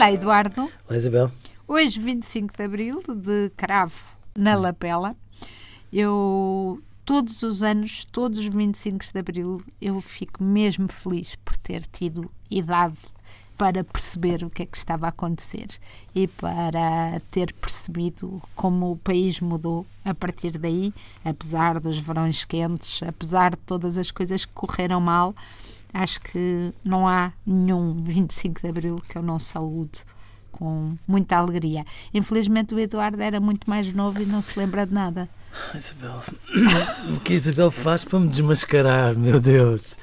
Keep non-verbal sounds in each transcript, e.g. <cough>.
Olá, Eduardo. Olá, Isabel. Hoje, 25 de Abril, de Cravo, na Lapela, eu todos os anos, todos os 25 de Abril, eu fico mesmo feliz por ter tido idade para perceber o que é que estava a acontecer e para ter percebido como o país mudou a partir daí, apesar dos verões quentes, apesar de todas as coisas que correram mal, acho que não há nenhum 25 de Abril que eu não saúde com muita alegria. Infelizmente o Eduardo era muito mais novo e não se lembra de nada. Isabel, <coughs> o que a Isabel faz para me desmascarar, meu Deus?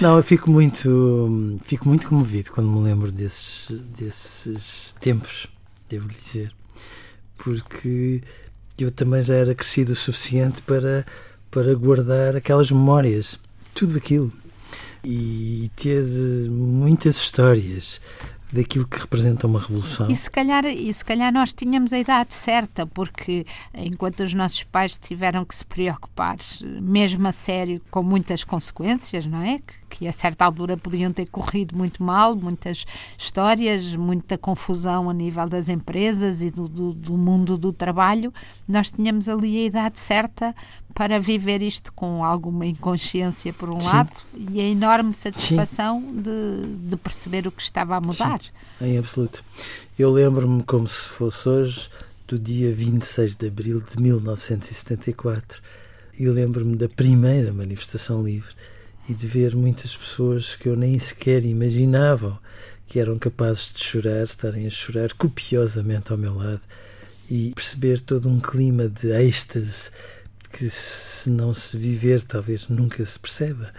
Não, eu fico muito, fico muito comovido quando me lembro desses, desses tempos, devo dizer, porque eu também já era crescido o suficiente para, para guardar aquelas memórias, tudo aquilo, e ter muitas histórias, daquilo que representa uma revolução. E se calhar, e se calhar nós tínhamos a idade certa, porque enquanto os nossos pais tiveram que se preocupar, mesmo a sério, com muitas consequências, não é? Que, que a certa altura podiam ter corrido muito mal, muitas histórias, muita confusão a nível das empresas e do, do, do mundo do trabalho, nós tínhamos ali a idade certa para viver isto com alguma inconsciência, por um Sim. lado, e a enorme satisfação de, de, perceber o que estava a mudar. Sim, em absoluto. Eu lembro-me como se fosse hoje do dia 26 de abril de 1974 e lembro-me da primeira manifestação livre e de ver muitas pessoas que eu nem sequer imaginava que eram capazes de chorar, estarem a chorar copiosamente ao meu lado e perceber todo um clima de êxtase que se não se viver talvez nunca se perceba.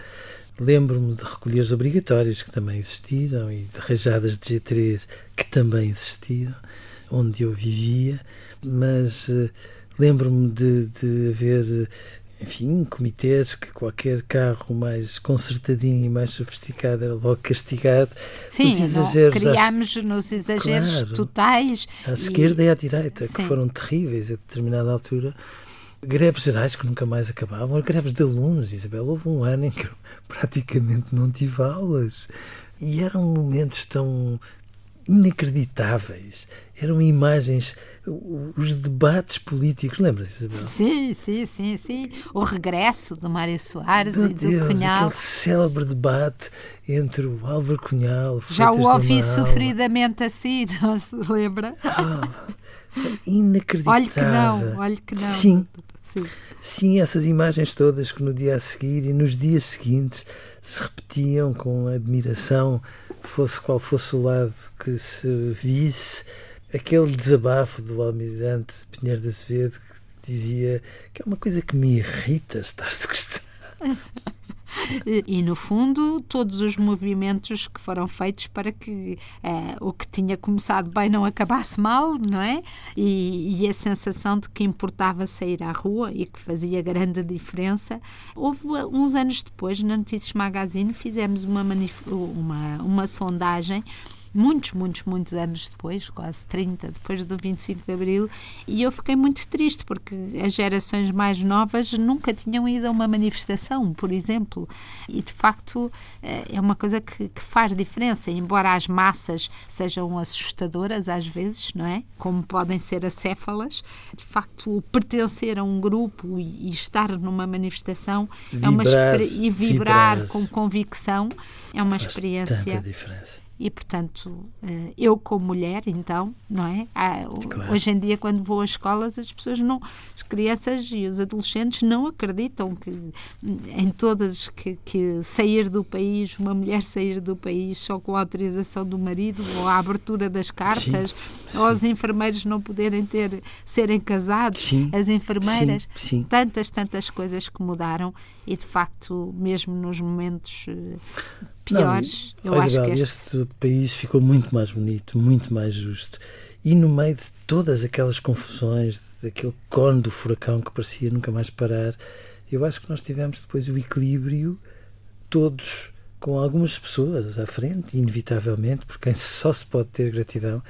Lembro-me de recolheres obrigatórios que também existiram e de rajadas de G3 que também existiram, onde eu vivia, mas uh, lembro-me de, de haver enfim, comitês que qualquer carro mais consertadinho e mais sofisticado era logo castigado. Sim, os exageros criámos às... nos exageros claro, totais. À e... esquerda e à direita, Sim. que foram terríveis a determinada altura greves gerais que nunca mais acabavam, greves de alunos, Isabel. Houve um ano em que eu <laughs> praticamente não tive aulas. E eram momentos tão inacreditáveis. Eram imagens, os debates políticos, lembra-se, Isabel? Sim, sim, sim, sim. O regresso do Mário Soares Meu e do Deus, Cunhal. Aquele célebre debate entre o Álvaro Cunhal. O Já o ouvi sofridamente assim, <laughs> não se lembra? Ah, inacreditável. Olhe que não, olhe que não. Sim, Sim. Sim, essas imagens todas que no dia a seguir e nos dias seguintes se repetiam com admiração, fosse qual fosse o lado que se visse, aquele desabafo do almirante Pinheiro de Azevedo que dizia que é uma coisa que me irrita estar sequestrado. <laughs> E, e, no fundo, todos os movimentos que foram feitos para que uh, o que tinha começado bem não acabasse mal, não é? E, e, a sensação de que importava sair à rua e que fazia grande diferença. Houve uns anos depois, na Notícias Magazine, fizemos uma, uma, uma sondagem muitos, muitos, muitos anos depois, quase 30, depois do 25 de Abril, e eu fiquei muito triste porque as gerações mais novas nunca tinham ido a uma manifestação, por exemplo, e de facto eh, é uma coisa que, que faz diferença, embora as massas sejam assustadoras às vezes, não é? Como podem ser acéfalas, de facto pertencer a um grupo e, e estar numa manifestação vibrar, é uma e vibrar, vibrar. com convicção é uma experiência e, portanto, eh, eu como mulher, então, não é? Claro. Hoje em dia, quando vou às escolas, as pessoas não, as crianças e os adolescentes não acreditam que em todas que, que sair do país, uma mulher sair do país só com a autorização do marido, ou a abertura das cartas, sim, ou os enfermeiros não poderem ter, serem casados, sim, as enfermeiras, sim, tantas, tantas coisas que mudaram e, de facto, mesmo nos momentos eh, piores. Não, eu acho que este... este país ficou muito mais bonito, muito mais justo. E no meio de todas aquelas confusões, daquele cone do furacão que parecia nunca mais parar, eu acho que nós tivemos depois o equilíbrio, todos com algumas pessoas à frente, inevitavelmente, por quem só se pode ter gratidão,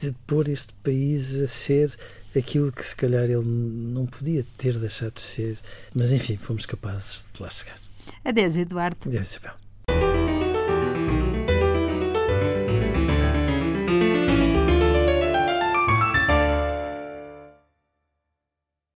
de pôr este país a ser aquilo que se calhar ele não podia ter deixado de ser. Mas enfim, fomos capazes de lá chegar. Adeus, Eduardo. Adeus, Isabel.